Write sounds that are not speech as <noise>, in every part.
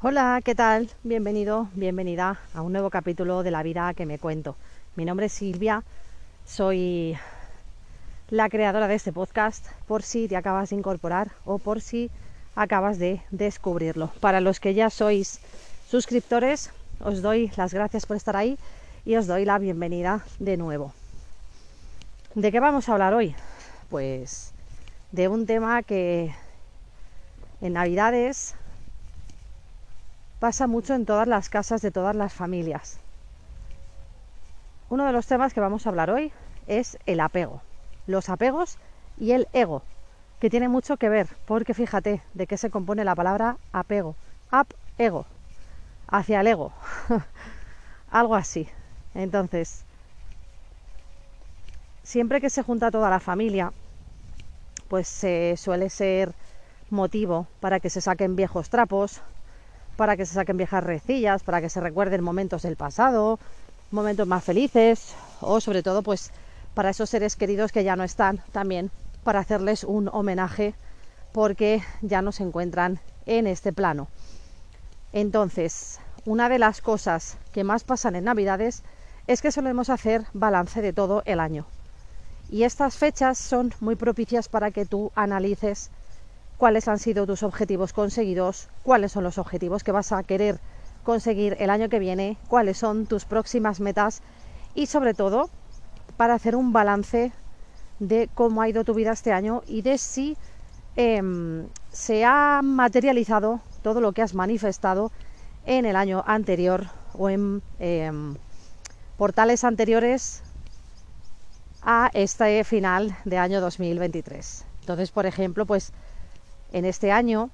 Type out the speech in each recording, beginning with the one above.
Hola, ¿qué tal? Bienvenido, bienvenida a un nuevo capítulo de la vida que me cuento. Mi nombre es Silvia, soy la creadora de este podcast por si te acabas de incorporar o por si acabas de descubrirlo. Para los que ya sois suscriptores, os doy las gracias por estar ahí y os doy la bienvenida de nuevo. ¿De qué vamos a hablar hoy? Pues de un tema que en Navidades pasa mucho en todas las casas de todas las familias. Uno de los temas que vamos a hablar hoy es el apego, los apegos y el ego, que tiene mucho que ver, porque fíjate de qué se compone la palabra apego, ap ego, hacia el ego, <laughs> algo así. Entonces, siempre que se junta toda la familia, pues se suele ser motivo para que se saquen viejos trapos, para que se saquen viejas recillas, para que se recuerden momentos del pasado, momentos más felices o sobre todo pues para esos seres queridos que ya no están también para hacerles un homenaje porque ya no se encuentran en este plano. Entonces, una de las cosas que más pasan en Navidades es que solemos hacer balance de todo el año. Y estas fechas son muy propicias para que tú analices cuáles han sido tus objetivos conseguidos, cuáles son los objetivos que vas a querer conseguir el año que viene, cuáles son tus próximas metas y sobre todo para hacer un balance de cómo ha ido tu vida este año y de si em, se ha materializado todo lo que has manifestado en el año anterior o en em, portales anteriores a este final de año 2023. Entonces, por ejemplo, pues en este año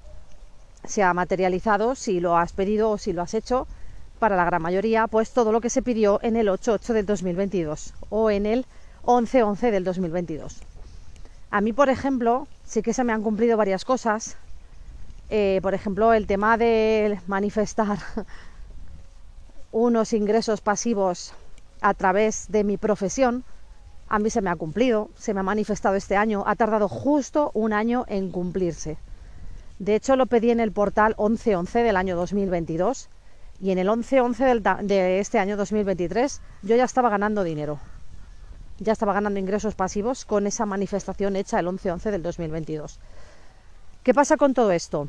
se ha materializado, si lo has pedido o si lo has hecho, para la gran mayoría, pues todo lo que se pidió en el 8-8 del 2022 o en el 11-11 del 2022. A mí, por ejemplo, sí que se me han cumplido varias cosas. Eh, por ejemplo, el tema de manifestar <laughs> unos ingresos pasivos a través de mi profesión, a mí se me ha cumplido, se me ha manifestado este año, ha tardado justo un año en cumplirse. De hecho, lo pedí en el portal 1111 del año 2022 y en el 1111 de este año 2023 yo ya estaba ganando dinero. Ya estaba ganando ingresos pasivos con esa manifestación hecha el 1111 del 2022. ¿Qué pasa con todo esto?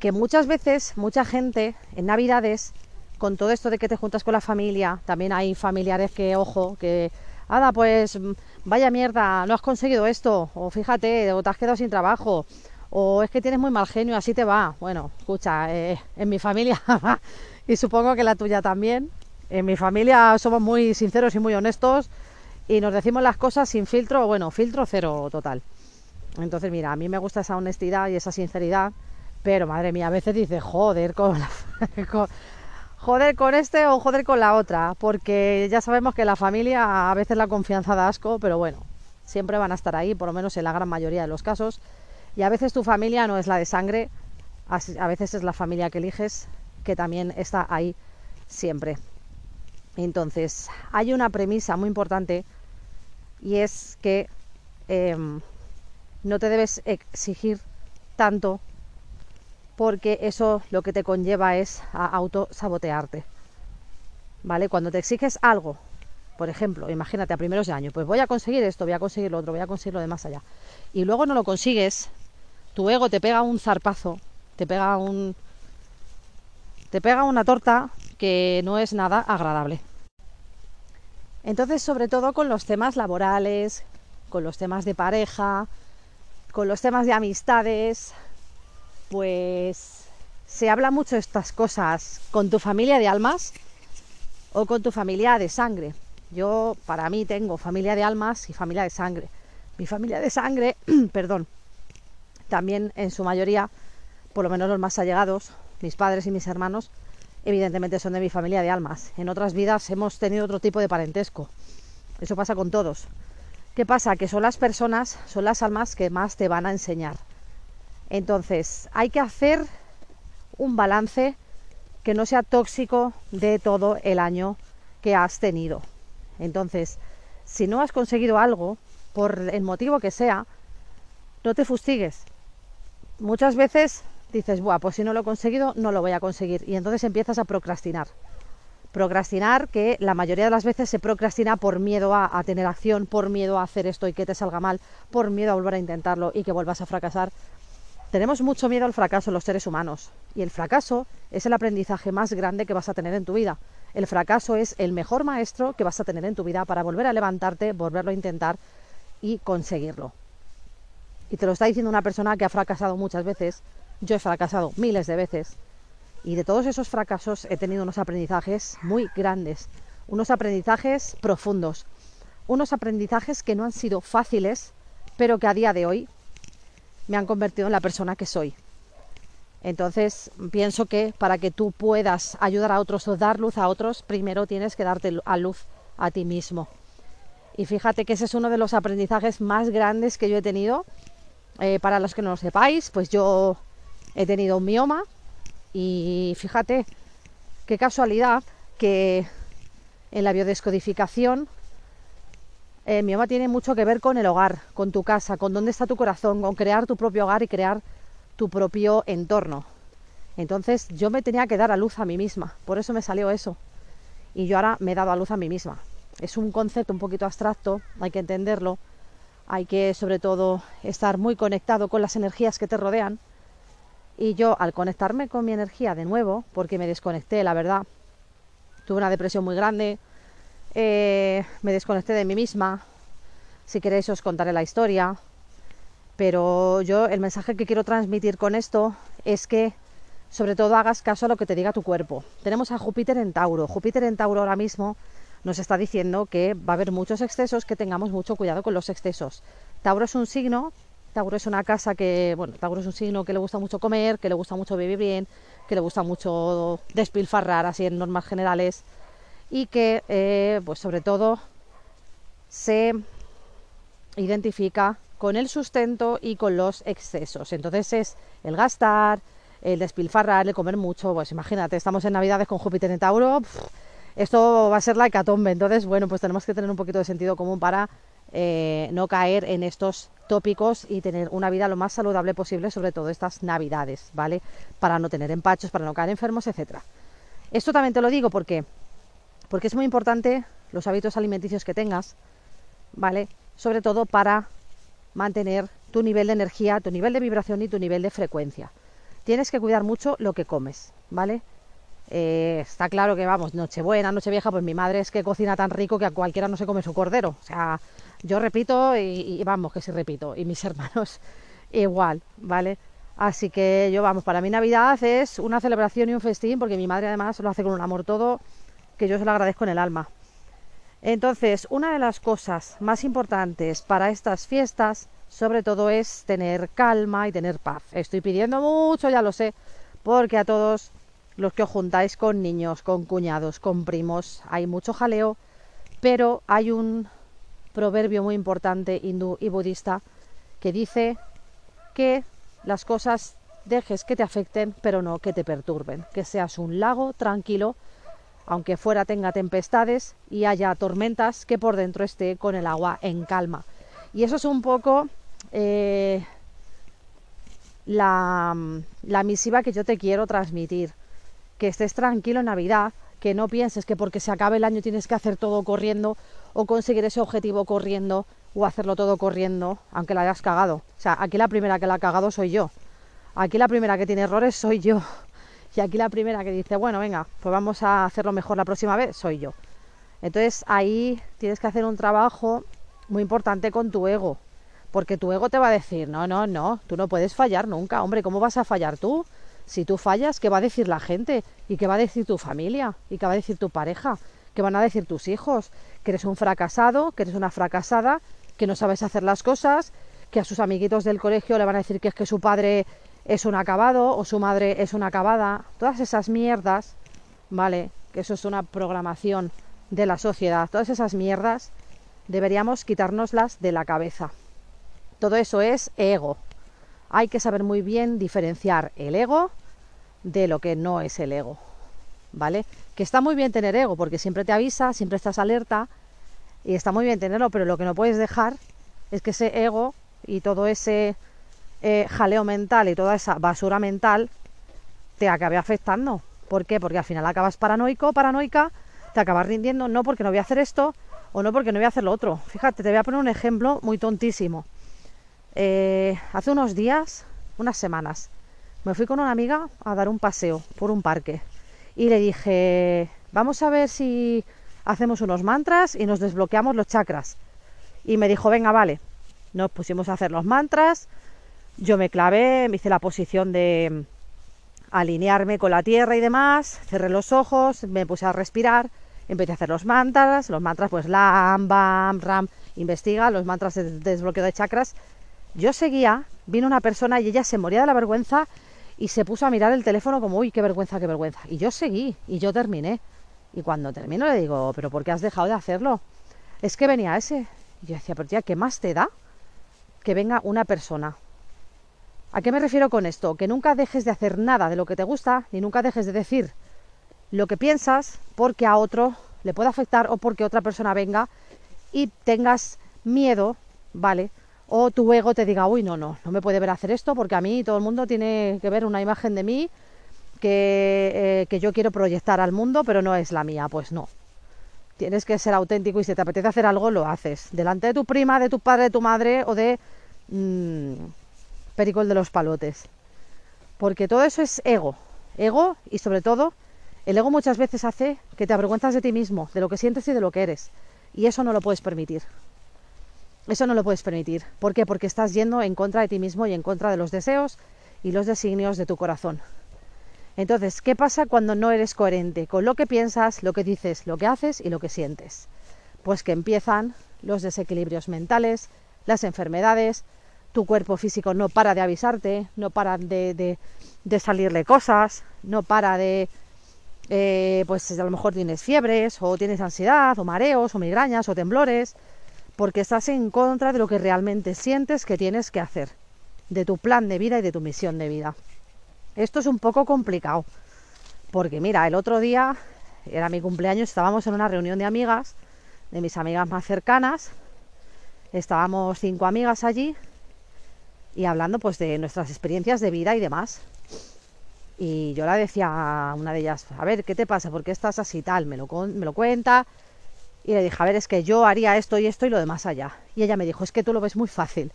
Que muchas veces, mucha gente en Navidades, con todo esto de que te juntas con la familia, también hay familiares que, ojo, que Ada, pues vaya mierda, no has conseguido esto, o fíjate, o te has quedado sin trabajo, o es que tienes muy mal genio, así te va. Bueno, escucha, eh, en mi familia, <laughs> y supongo que la tuya también, en mi familia somos muy sinceros y muy honestos y nos decimos las cosas sin filtro, bueno, filtro cero total. Entonces, mira, a mí me gusta esa honestidad y esa sinceridad, pero madre mía, a veces dices, joder, con, <laughs> con joder con este o joder con la otra, porque ya sabemos que la familia a veces la confianza da asco, pero bueno, siempre van a estar ahí, por lo menos en la gran mayoría de los casos. Y a veces tu familia no es la de sangre, a veces es la familia que eliges, que también está ahí siempre. Entonces, hay una premisa muy importante y es que em, no te debes exigir tanto porque eso lo que te conlleva es a autosabotearte. ¿Vale? Cuando te exiges algo, por ejemplo, imagínate a primeros de año, pues voy a conseguir esto, voy a conseguir lo otro, voy a conseguir lo de más allá, y luego no lo consigues, tu ego te pega un zarpazo, te pega un te pega una torta que no es nada agradable. Entonces, sobre todo con los temas laborales, con los temas de pareja, con los temas de amistades, pues se habla mucho de estas cosas con tu familia de almas o con tu familia de sangre. Yo para mí tengo familia de almas y familia de sangre. Mi familia de sangre, <clears throat> perdón, también en su mayoría, por lo menos los más allegados, mis padres y mis hermanos, evidentemente son de mi familia de almas. En otras vidas hemos tenido otro tipo de parentesco. Eso pasa con todos. ¿Qué pasa? Que son las personas, son las almas que más te van a enseñar. Entonces, hay que hacer un balance que no sea tóxico de todo el año que has tenido. Entonces, si no has conseguido algo, por el motivo que sea, no te fustigues. Muchas veces dices, Buah, pues si no lo he conseguido, no lo voy a conseguir. Y entonces empiezas a procrastinar. Procrastinar, que la mayoría de las veces se procrastina por miedo a, a tener acción, por miedo a hacer esto y que te salga mal, por miedo a volver a intentarlo y que vuelvas a fracasar. Tenemos mucho miedo al fracaso los seres humanos y el fracaso es el aprendizaje más grande que vas a tener en tu vida. El fracaso es el mejor maestro que vas a tener en tu vida para volver a levantarte, volverlo a intentar y conseguirlo. Y te lo está diciendo una persona que ha fracasado muchas veces. Yo he fracasado miles de veces. Y de todos esos fracasos he tenido unos aprendizajes muy grandes, unos aprendizajes profundos, unos aprendizajes que no han sido fáciles, pero que a día de hoy me han convertido en la persona que soy. Entonces, pienso que para que tú puedas ayudar a otros o dar luz a otros, primero tienes que darte a luz a ti mismo. Y fíjate que ese es uno de los aprendizajes más grandes que yo he tenido. Eh, para los que no lo sepáis, pues yo he tenido un mioma y fíjate qué casualidad que en la biodescodificación el mioma tiene mucho que ver con el hogar, con tu casa, con dónde está tu corazón, con crear tu propio hogar y crear tu propio entorno. Entonces yo me tenía que dar a luz a mí misma, por eso me salió eso. Y yo ahora me he dado a luz a mí misma. Es un concepto un poquito abstracto, hay que entenderlo, hay que sobre todo estar muy conectado con las energías que te rodean. Y yo al conectarme con mi energía de nuevo, porque me desconecté, la verdad, tuve una depresión muy grande, eh, me desconecté de mí misma. Si queréis os contaré la historia. Pero yo el mensaje que quiero transmitir con esto es que sobre todo hagas caso a lo que te diga tu cuerpo. Tenemos a Júpiter en Tauro. Júpiter en Tauro ahora mismo nos está diciendo que va a haber muchos excesos, que tengamos mucho cuidado con los excesos. Tauro es un signo, Tauro es una casa que, bueno, Tauro es un signo que le gusta mucho comer, que le gusta mucho vivir bien, que le gusta mucho despilfarrar así en normas generales y que eh, pues sobre todo se identifica con el sustento y con los excesos. Entonces es el gastar, el despilfarrar, el comer mucho. Pues imagínate, estamos en Navidades con Júpiter en Tauro, esto va a ser la hecatombe. Entonces, bueno, pues tenemos que tener un poquito de sentido común para eh, no caer en estos tópicos y tener una vida lo más saludable posible, sobre todo estas Navidades, ¿vale? Para no tener empachos, para no caer enfermos, etcétera. Esto también te lo digo porque porque es muy importante los hábitos alimenticios que tengas, ¿vale? Sobre todo para mantener tu nivel de energía, tu nivel de vibración y tu nivel de frecuencia. Tienes que cuidar mucho lo que comes, ¿vale? Eh, está claro que vamos, Nochebuena, Nochevieja, pues mi madre es que cocina tan rico que a cualquiera no se come su cordero. O sea, yo repito y, y vamos, que sí repito, y mis <laughs> hermanos igual, ¿vale? Así que yo, vamos, para mí Navidad es una celebración y un festín, porque mi madre además lo hace con un amor todo que yo se lo agradezco en el alma. Entonces, una de las cosas más importantes para estas fiestas, sobre todo, es tener calma y tener paz. Estoy pidiendo mucho, ya lo sé, porque a todos los que os juntáis con niños, con cuñados, con primos, hay mucho jaleo, pero hay un proverbio muy importante hindú y budista que dice que las cosas dejes que te afecten, pero no que te perturben, que seas un lago tranquilo aunque fuera tenga tempestades y haya tormentas, que por dentro esté con el agua en calma. Y eso es un poco eh, la, la misiva que yo te quiero transmitir. Que estés tranquilo en Navidad, que no pienses que porque se acabe el año tienes que hacer todo corriendo o conseguir ese objetivo corriendo o hacerlo todo corriendo, aunque la hayas cagado. O sea, aquí la primera que la ha cagado soy yo. Aquí la primera que tiene errores soy yo. Y aquí la primera que dice, bueno, venga, pues vamos a hacerlo mejor la próxima vez, soy yo. Entonces ahí tienes que hacer un trabajo muy importante con tu ego, porque tu ego te va a decir, no, no, no, tú no puedes fallar nunca, hombre, ¿cómo vas a fallar tú? Si tú fallas, ¿qué va a decir la gente? ¿Y qué va a decir tu familia? ¿Y qué va a decir tu pareja? ¿Qué van a decir tus hijos? Que eres un fracasado, que eres una fracasada, que no sabes hacer las cosas, que a sus amiguitos del colegio le van a decir que es que su padre es un acabado o su madre es una acabada, todas esas mierdas, ¿vale? Que eso es una programación de la sociedad, todas esas mierdas deberíamos quitárnoslas de la cabeza. Todo eso es ego. Hay que saber muy bien diferenciar el ego de lo que no es el ego, ¿vale? Que está muy bien tener ego porque siempre te avisa, siempre estás alerta y está muy bien tenerlo, pero lo que no puedes dejar es que ese ego y todo ese eh, jaleo mental y toda esa basura mental te acabe afectando. ¿Por qué? Porque al final acabas paranoico, paranoica, te acabas rindiendo, no porque no voy a hacer esto o no porque no voy a hacer lo otro. Fíjate, te voy a poner un ejemplo muy tontísimo. Eh, hace unos días, unas semanas, me fui con una amiga a dar un paseo por un parque y le dije, vamos a ver si hacemos unos mantras y nos desbloqueamos los chakras. Y me dijo, venga, vale. Nos pusimos a hacer los mantras, yo me clavé, me hice la posición de alinearme con la tierra y demás, cerré los ojos, me puse a respirar, empecé a hacer los mantras, los mantras pues lam, bam, ram, investiga, los mantras de desbloqueo de chakras yo seguía, vino una persona y ella se moría de la vergüenza y se puso a mirar el teléfono como, uy, qué vergüenza, qué vergüenza. Y yo seguí y yo terminé. Y cuando termino le digo, pero ¿por qué has dejado de hacerlo? Es que venía ese. Y yo decía, pero tía, ¿qué más te da que venga una persona? ¿A qué me refiero con esto? Que nunca dejes de hacer nada de lo que te gusta ni nunca dejes de decir lo que piensas porque a otro le puede afectar o porque otra persona venga y tengas miedo, ¿vale? o tu ego te diga, uy, no, no, no me puede ver hacer esto porque a mí todo el mundo tiene que ver una imagen de mí que, eh, yo quiero proyectar al mundo, pero no es la mía. Pues no. Tienes que ser auténtico y si te apetece hacer algo, lo haces. Delante de tu prima, de tu padre, de tu madre o de mmm, Pericol de los Palotes. Porque todo eso es ego. Ego y sobre todo, el ego muchas veces hace que te avergüenzas de ti mismo, de lo que sientes y de lo que eres. Y eso no lo puedes permitir. Eso no lo puedes permitir. ¿Por qué? Porque estás yendo en contra de ti mismo y en contra de los deseos y los designios de tu corazón. Entonces, ¿qué pasa cuando no eres coherente con lo que piensas, lo que dices, lo que haces y lo que sientes? Pues que empiezan los desequilibrios mentales, las enfermedades, tu cuerpo físico no para de avisarte, no para de, salirle cosas, no para de, eh, pues a lo mejor tienes fiebres o tienes ansiedad o mareos o migrañas o temblores porque estás en contra de lo que realmente sientes que tienes que hacer, de tu plan de vida y de tu misión de vida. Esto es un poco complicado, porque mira, el otro día era mi cumpleaños, estábamos en una reunión de amigas, de mis amigas más cercanas, estábamos cinco amigas allí y hablando pues de nuestras experiencias de vida y demás. Y yo la decía a una de ellas, a ver, ¿qué te pasa? ¿Por qué estás así tal? Me lo, me lo cuenta, y le dije, a ver, es que yo haría esto y esto y lo demás allá. Y ella me dijo, es que tú lo ves muy fácil.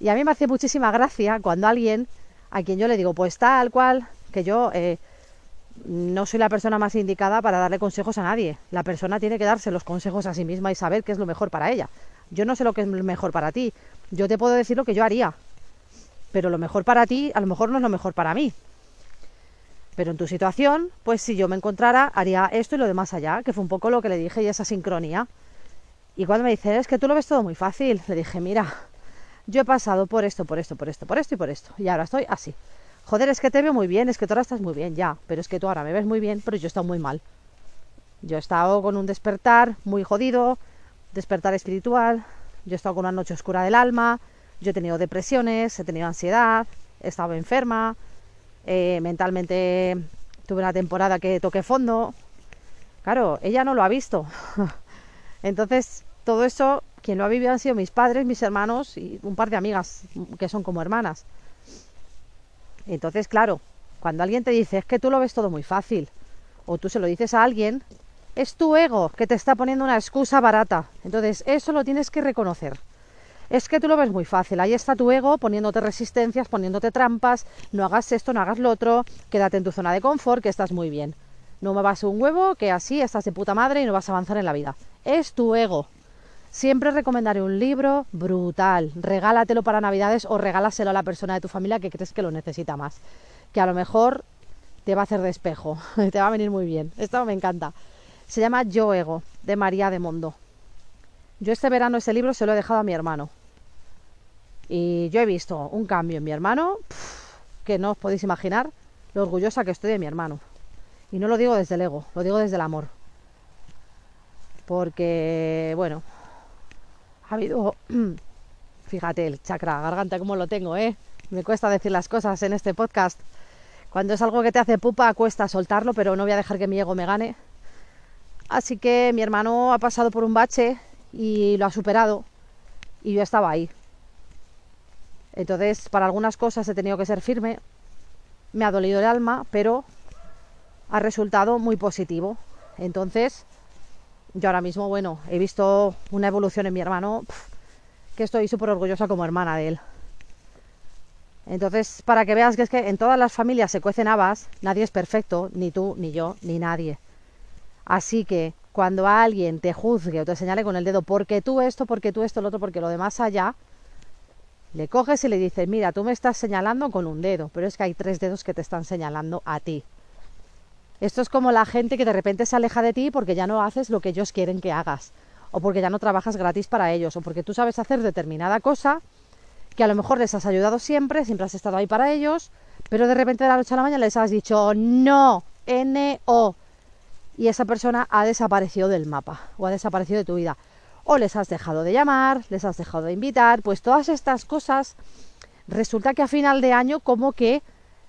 Y a mí me hace muchísima gracia cuando alguien, a quien yo le digo, pues tal cual, que yo eh, no soy la persona más indicada para darle consejos a nadie. La persona tiene que darse los consejos a sí misma y saber qué es lo mejor para ella. Yo no sé lo que es mejor para ti. Yo te puedo decir lo que yo haría. Pero lo mejor para ti a lo mejor no es lo mejor para mí. Pero en tu situación, pues si yo me encontrara, haría esto y lo demás allá, que fue un poco lo que le dije y esa sincronía. Y cuando me dice, es que tú lo ves todo muy fácil, le dije, mira, yo he pasado por esto, por esto, por esto, por esto y por esto. Y ahora estoy así. Joder, es que te veo muy bien, es que tú ahora estás muy bien, ya. Pero es que tú ahora me ves muy bien, pero yo he estado muy mal. Yo he estado con un despertar muy jodido, despertar espiritual. Yo he estado con una noche oscura del alma. Yo he tenido depresiones, he tenido ansiedad, he estado enferma, eh, mentalmente tuve una temporada que toqué fondo. Claro, ella no lo ha visto. <laughs> Entonces, todo eso, quien lo ha vivido han sido mis padres, mis hermanos y un par de amigas que son como hermanas. Entonces, claro, cuando alguien te dice es que tú lo ves todo muy fácil, o tú se lo dices a alguien, es tu ego que te está poniendo una excusa barata. Entonces, eso lo tienes que reconocer es que tú lo ves muy fácil, ahí está tu ego poniéndote resistencias, poniéndote trampas, no hagas esto, no hagas lo otro, quédate en tu zona de confort, que estás muy bien. No me vas un huevo, que así estás de puta madre y no vas a avanzar en la vida. Es tu ego. Siempre recomendaré un libro brutal. Regálatelo para Navidades o regálaselo a la persona de tu familia que crees que lo necesita más. Que a lo mejor te va a hacer de espejo. <laughs> te va a venir muy bien. Esto me encanta. Se llama Yo Ego, de María de Mondo. Yo este verano ese libro se lo he dejado a mi hermano. Y yo he visto un cambio en mi hermano que no os podéis imaginar lo orgullosa que estoy de mi hermano. Y no lo digo desde el ego, lo digo desde el amor. Porque, bueno, ha habido, <clears throat> fíjate, el chakra, garganta como lo tengo, ¿eh? Me cuesta decir las cosas en este podcast. Cuando es algo que te hace pupa, cuesta soltarlo, pero no voy a dejar que mi ego me gane. Así que mi hermano ha pasado por un bache y lo ha superado. Y yo estaba ahí, Entonces, para algunas cosas he tenido que ser firme, me ha dolido el alma, pero ha resultado muy positivo. Entonces, yo ahora mismo, bueno, he visto una evolución en mi hermano que estoy súper orgullosa como hermana de él. Entonces, para que veas que es que en todas las familias se cuecen habas, nadie es perfecto, ni tú, ni yo, ni nadie. Así que cuando alguien te juzgue o te señale con el dedo porque tú esto, porque tú esto, lo otro, porque lo demás allá, le coges y le dices, mira, tú me estás señalando con un dedo, pero es que hay tres dedos que te están señalando a ti. Esto es como la gente que de repente se aleja de ti porque ya no haces lo que ellos quieren que hagas, o porque ya no trabajas gratis para ellos, o porque tú sabes hacer determinada cosa que a lo mejor les has ayudado siempre, siempre has estado ahí para ellos, pero de repente de la noche a la mañana les has dicho no, N-O, y esa persona ha desaparecido del mapa o ha desaparecido de tu vida. O les has dejado de llamar, les has dejado de invitar, pues todas estas cosas resulta que a final de año como que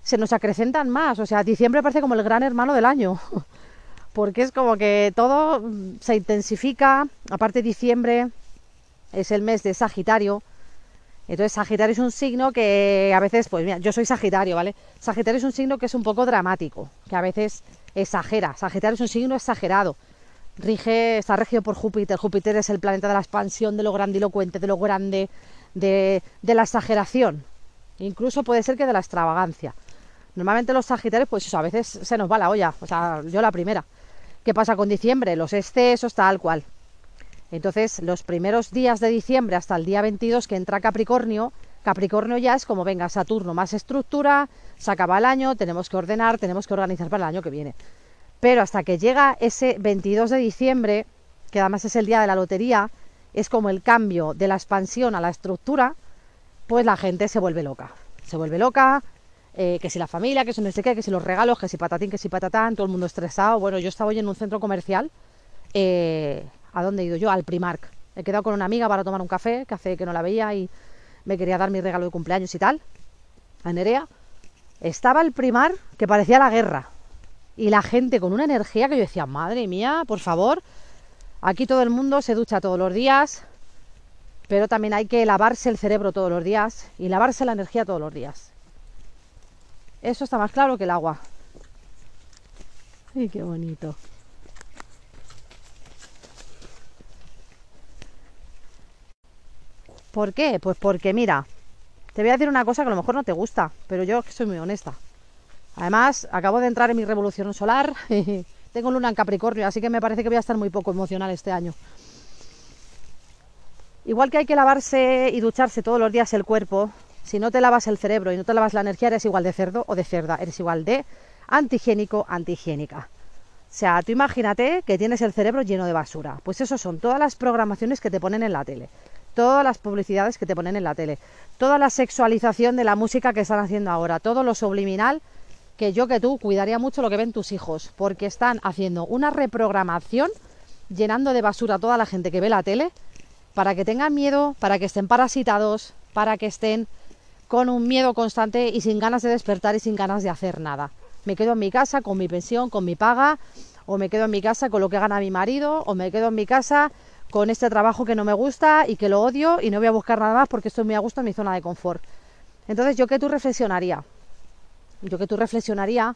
se nos acrecentan más. O sea, diciembre parece como el gran hermano del año. <laughs> Porque es como que todo se intensifica. Aparte, diciembre es el mes de Sagitario. Entonces, Sagitario es un signo que a veces, pues mira, yo soy Sagitario, ¿vale? Sagitario es un signo que es un poco dramático, que a veces exagera. Sagitario es un signo exagerado. Rige, está regido por Júpiter. Júpiter es el planeta de la expansión, de lo grandilocuente, de lo grande, de, la exageración. Incluso puede ser que de la extravagancia. Normalmente los Sagitarios, pues eso, a veces se nos va la olla, o sea, yo la primera. ¿Qué pasa con diciembre? Los excesos, tal cual. Entonces, los primeros días de diciembre hasta el día 22 que entra Capricornio, Capricornio ya es como, venga, Saturno, más estructura, se acaba el año, tenemos que ordenar, tenemos que organizar para el año que viene. Pero hasta que llega ese 22 de diciembre, que además es el día de la lotería, es como el cambio de la expansión a la estructura, pues la gente se vuelve loca. Se vuelve loca, eh, que si la familia, que si no sé qué, que si los regalos, que si patatín, que si patatán, todo el mundo estresado. Bueno, yo estaba hoy en un centro comercial. Eh, ¿A dónde he ido yo? Al Primark. He quedado con una amiga para tomar un café, que hace que no la veía y me quería dar mi regalo de cumpleaños y tal. A Nerea. Estaba el Primark que parecía la guerra. Y la gente con una energía que yo decía, madre mía, por favor. Aquí todo el mundo se ducha todos los días, pero también hay que lavarse el cerebro todos los días y lavarse la energía todos los días. Eso está más claro que el agua. ¡Ay, qué bonito! ¿Por qué? Pues porque mira, te voy a decir una cosa que a lo mejor no te gusta, pero yo soy muy honesta. Además, acabo de entrar en mi revolución solar, <laughs> tengo luna en Capricornio, así que me parece que voy a estar muy poco emocional este año. Igual que hay que lavarse y ducharse todos los días el cuerpo, si no te lavas el cerebro y no te lavas la energía, eres igual de cerdo o de cerda, eres igual de antihigiénico, antihigiénica. O sea, tú imagínate que tienes el cerebro lleno de basura. Pues eso son todas las programaciones que te ponen en la tele, todas las publicidades que te ponen en la tele, toda la sexualización de la música que están haciendo ahora, todo lo subliminal que yo que tú cuidaría mucho lo que ven tus hijos, porque están haciendo una reprogramación llenando de basura a toda la gente que ve la tele para que tengan miedo, para que estén parasitados, para que estén con un miedo constante y sin ganas de despertar y sin ganas de hacer nada. Me quedo en mi casa con mi pensión, con mi paga, o me quedo en mi casa con lo que gana mi marido, o me quedo en mi casa con este trabajo que no me gusta y que lo odio y no voy a buscar nada más porque estoy muy a gusto en mi zona de confort. Entonces, yo que tú reflexionaría, yo que tú reflexionaría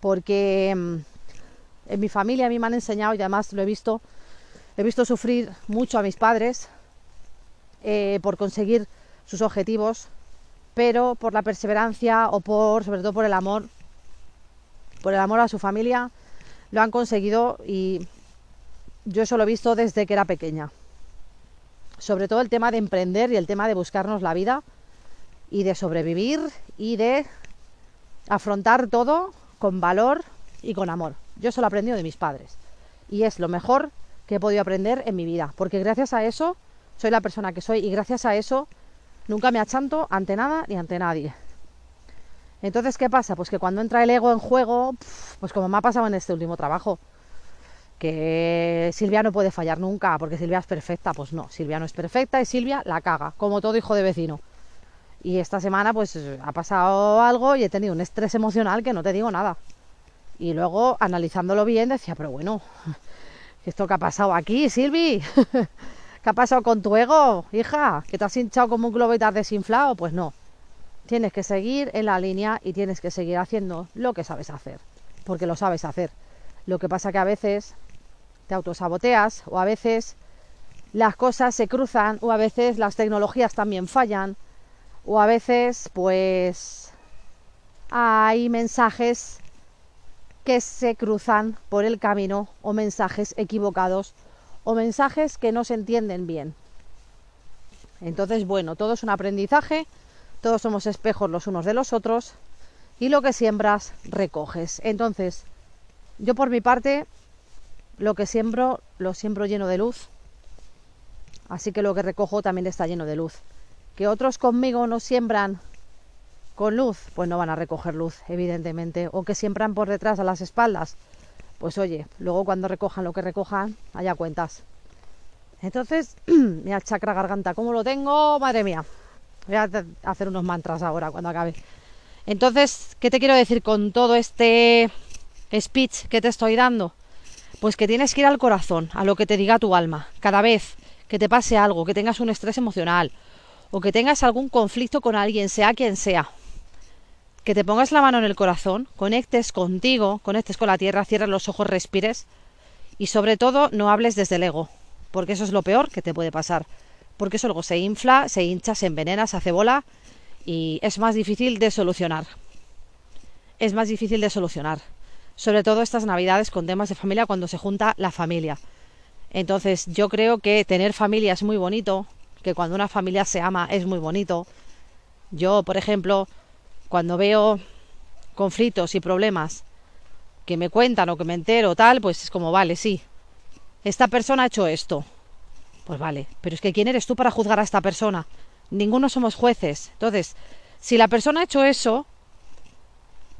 porque mm, en mi familia a mí me han enseñado y además lo he visto, he visto sufrir mucho a mis padres eh, por conseguir sus objetivos, pero por la perseverancia o por, sobre todo por el amor, por el amor a su familia, lo han conseguido y yo eso lo he visto desde que era pequeña. Sobre todo el tema de emprender y el tema de buscarnos la vida y de sobrevivir y de afrontar todo con valor y con amor. Yo eso lo he aprendido de mis padres y es lo mejor que he podido aprender en mi vida, porque gracias a eso soy la persona que soy y gracias a eso Nunca me achanto ante nada ni ante nadie. Entonces, ¿qué pasa? Pues que cuando entra el ego en juego, pues como me ha pasado en este último trabajo, que Silvia no puede fallar nunca, porque Silvia es perfecta, pues no, Silvia no es perfecta y Silvia la caga, como todo hijo de vecino. Y esta semana pues ha pasado algo y he tenido un estrés emocional que no te digo nada. Y luego, analizándolo bien, decía, pero bueno, <laughs> ¿esto que ha pasado aquí, Silvi? <laughs> ¿Qué ha pasado con tu ego, hija? ¿Que te has hinchado como un globo y te has desinflado? Pues no. Tienes que seguir en la línea y tienes que seguir haciendo lo que sabes hacer, porque lo sabes hacer. Lo que pasa que a veces te autosaboteas o a veces las cosas se cruzan o a veces las tecnologías también fallan o a veces pues hay mensajes que se cruzan por el camino o mensajes equivocados o mensajes que no se entienden bien. Entonces, bueno, todo es un aprendizaje, todos somos espejos los unos de los otros y lo que siembras recoges. Entonces, yo por mi parte, lo que siembro, lo siembro lleno de luz, así que lo que recojo también está lleno de luz. Que otros conmigo no siembran con luz, pues no van a recoger luz, evidentemente, o que siembran por detrás a las espaldas, pues oye, luego cuando recojan lo que recojan, haya cuentas. Entonces, <clears throat> mira, chakra garganta, ¿cómo lo tengo? Madre mía. Voy a hacer unos mantras ahora cuando acabe. Entonces, ¿qué te quiero decir con todo este speech que te estoy dando? Pues que tienes que ir al corazón, a lo que te diga tu alma. Cada vez que te pase algo, que tengas un estrés emocional o que tengas algún conflicto con alguien, sea quien sea, que te pongas la mano en el corazón, conectes contigo, conectes con la tierra, cierres los ojos, respires y sobre todo no hables desde el ego, porque eso es lo peor que te puede pasar, porque eso luego se infla, se hincha, se envenena, se hace bola y es más difícil de solucionar. Es más difícil de solucionar, sobre todo estas navidades con temas de familia cuando se junta la familia. Entonces yo creo que tener familia es muy bonito, que cuando una familia se ama es muy bonito. Yo, por ejemplo, cuando veo conflictos y problemas que me cuentan o que me entero tal, pues es como, vale, sí, esta persona ha hecho esto. Pues vale, pero es que ¿quién eres tú para juzgar a esta persona? Ninguno somos jueces. Entonces, si la persona ha hecho eso,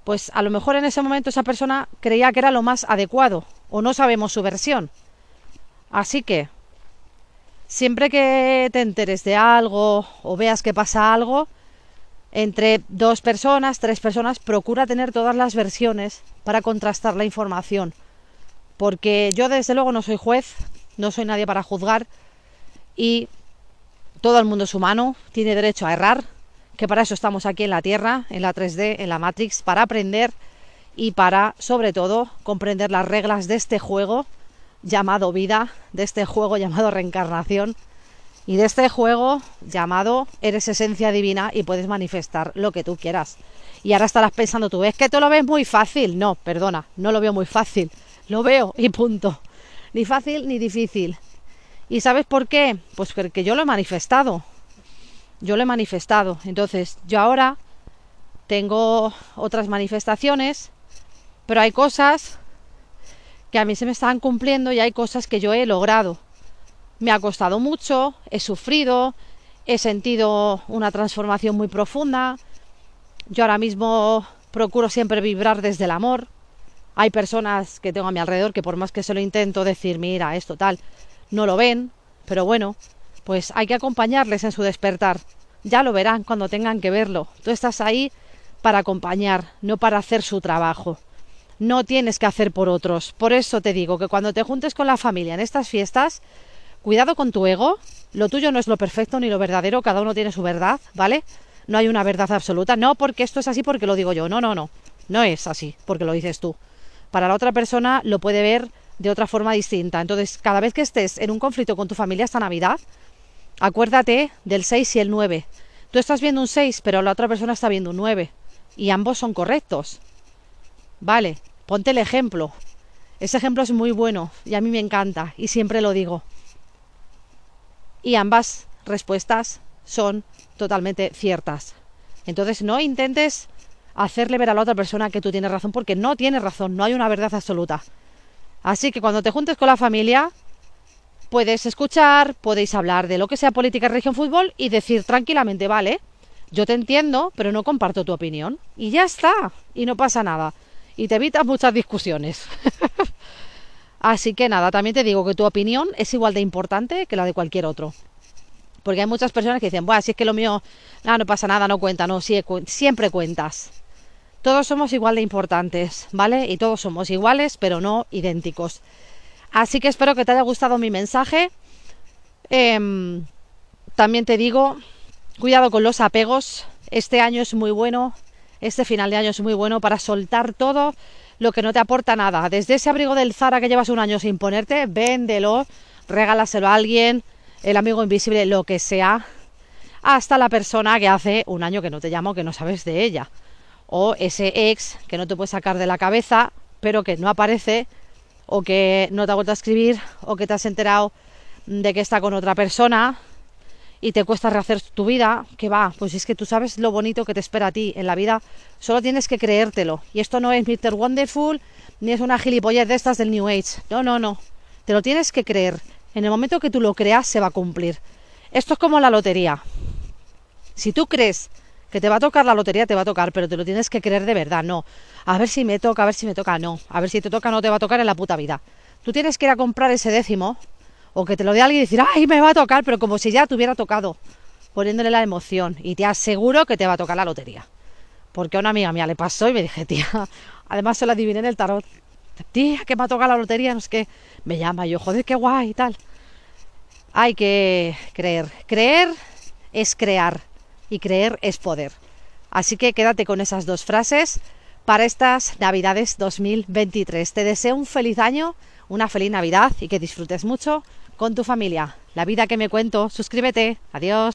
pues a lo mejor en ese momento esa persona creía que era lo más adecuado o no sabemos su versión. Así que, siempre que te enteres de algo o veas que pasa algo, entre dos personas, tres personas, procura tener todas las versiones para contrastar la información. Porque yo desde luego no soy juez, no soy nadie para juzgar y todo el mundo es humano, tiene derecho a errar, que para eso estamos aquí en la Tierra, en la 3D, en la Matrix, para aprender y para, sobre todo, comprender las reglas de este juego llamado vida, de este juego llamado reencarnación y de este juego llamado eres esencia divina y puedes manifestar lo que tú quieras. Y ahora estarás pensando tú, es que tú lo ves muy fácil. No, perdona, no lo veo muy fácil. Lo veo y punto. Ni fácil ni difícil. ¿Y sabes por qué? Pues porque yo lo he manifestado. Yo lo he manifestado. Entonces, yo ahora tengo otras manifestaciones, pero hay cosas que a mí se me están cumpliendo y hay cosas que yo he logrado. Me ha costado mucho, he sufrido, he sentido una transformación muy profunda. Yo ahora mismo procuro siempre vibrar desde el amor, hay personas que tengo a mi alrededor que por más que se lo intento decir, mira, esto tal, no lo ven, pero bueno, pues hay que acompañarles en su despertar. Ya lo verán cuando tengan que verlo. Tú estás ahí para acompañar, no para hacer su trabajo. No tienes que hacer por otros. Por eso te digo que cuando te juntes con la familia en estas fiestas, cuidado con tu ego. Lo tuyo no es lo perfecto ni lo verdadero, cada uno tiene su verdad, ¿vale? No hay una verdad absoluta. No porque esto es así porque lo digo yo. No, no, no. No es así porque lo dices tú para la otra persona lo puede ver de otra forma distinta. Entonces, cada vez que estés en un conflicto con tu familia esta Navidad, acuérdate del 6 y el 9. Tú estás viendo un 6, pero la otra persona está viendo un 9. Y ambos son correctos. Vale, ponte el ejemplo. Ese ejemplo es muy bueno y a mí me encanta y siempre lo digo. Y ambas respuestas son totalmente ciertas. Entonces no intentes hacerle ver a la otra persona que tú tienes razón, porque no tienes razón, no hay una verdad absoluta. Así que cuando te juntes con la familia, puedes escuchar, podéis hablar de lo que sea política, región, fútbol y decir tranquilamente, vale, yo te entiendo, pero no comparto tu opinión. Y ya está, y no pasa nada. Y te evitas muchas discusiones. <laughs> Así que nada, también te digo que tu opinión es igual de importante que la de cualquier otro. Porque hay muchas personas que dicen, bueno, si es que lo mío, no, no pasa nada, no cuenta, no, siempre cuentas todos somos igual de importantes, ¿vale? Y todos somos iguales, pero no idénticos. Así que espero que te haya gustado mi mensaje. Em, también te digo, cuidado con los apegos, este año es muy bueno, este final de año es muy bueno para soltar todo lo que no te aporta nada. Desde ese abrigo del Zara que llevas un año sin ponerte, véndelo, regálaselo a alguien, el amigo invisible, lo que sea, hasta la persona que hace un año que no te llamo, que no sabes de ella. O ese ex que no te puedes sacar de la cabeza, pero que no aparece, o que no te ha vuelto a escribir, o que te has enterado de que está con otra persona y te cuesta rehacer tu vida, que va, pues es que tú sabes lo bonito que te espera a ti en la vida, solo tienes que creértelo. Y esto no es Mr. Wonderful, ni es una gilipollez de estas del New Age. No, no, no. Te lo tienes que creer. En el momento que tú lo creas, se va a cumplir. Esto es como la lotería. Si tú crees que te va a tocar la lotería, te va a tocar, pero te lo tienes que creer de verdad, no. A ver si me toca, a ver si me toca, no. A ver si te toca, no te va a tocar en la puta vida. Tú tienes que ir a comprar ese décimo, o que te lo dé alguien y decir, ay, me va a tocar, pero como si ya te hubiera tocado, poniéndole la emoción. Y te aseguro que te va a tocar la lotería. Porque a una amiga mía le pasó y me dije, tía, además se lo adiviné en el tarot. Tía, que me ha tocado la lotería, no sé qué. Me llama yo, joder, qué guay y tal. Hay que creer. Creer es crear y creer es poder. Así que quédate con esas dos frases para estas Navidades 2023. Te deseo un feliz año, una feliz Navidad y que disfrutes mucho con tu familia. La vida que me cuento, suscríbete. Adiós.